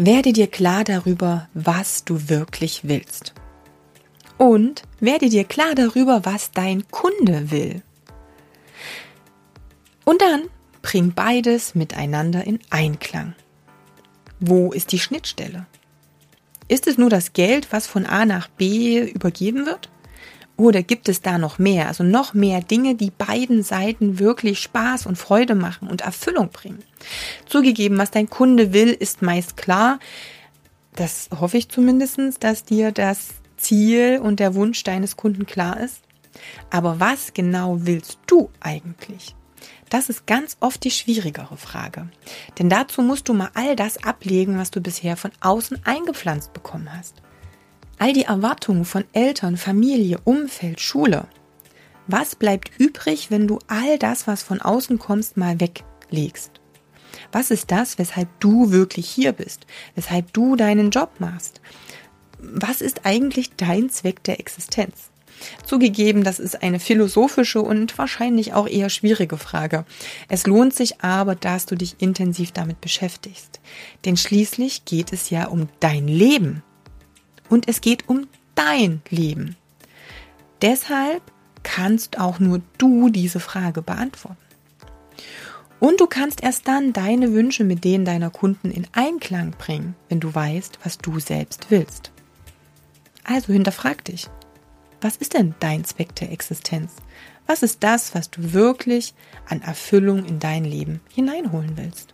Werde dir klar darüber, was du wirklich willst. Und werde dir klar darüber, was dein Kunde will. Und dann bring beides miteinander in Einklang. Wo ist die Schnittstelle? Ist es nur das Geld, was von A nach B übergeben wird? Oder gibt es da noch mehr? Also noch mehr Dinge, die beiden Seiten wirklich Spaß und Freude machen und Erfüllung bringen. Zugegeben, was dein Kunde will, ist meist klar. Das hoffe ich zumindestens, dass dir das Ziel und der Wunsch deines Kunden klar ist. Aber was genau willst du eigentlich? Das ist ganz oft die schwierigere Frage. Denn dazu musst du mal all das ablegen, was du bisher von außen eingepflanzt bekommen hast. All die Erwartungen von Eltern, Familie, Umfeld, Schule. Was bleibt übrig, wenn du all das, was von außen kommst, mal weglegst? Was ist das, weshalb du wirklich hier bist? Weshalb du deinen Job machst? Was ist eigentlich dein Zweck der Existenz? Zugegeben, das ist eine philosophische und wahrscheinlich auch eher schwierige Frage. Es lohnt sich aber, dass du dich intensiv damit beschäftigst. Denn schließlich geht es ja um dein Leben. Und es geht um dein Leben. Deshalb kannst auch nur du diese Frage beantworten. Und du kannst erst dann deine Wünsche mit denen deiner Kunden in Einklang bringen, wenn du weißt, was du selbst willst. Also hinterfrag dich. Was ist denn dein Zweck der Existenz? Was ist das, was du wirklich an Erfüllung in dein Leben hineinholen willst?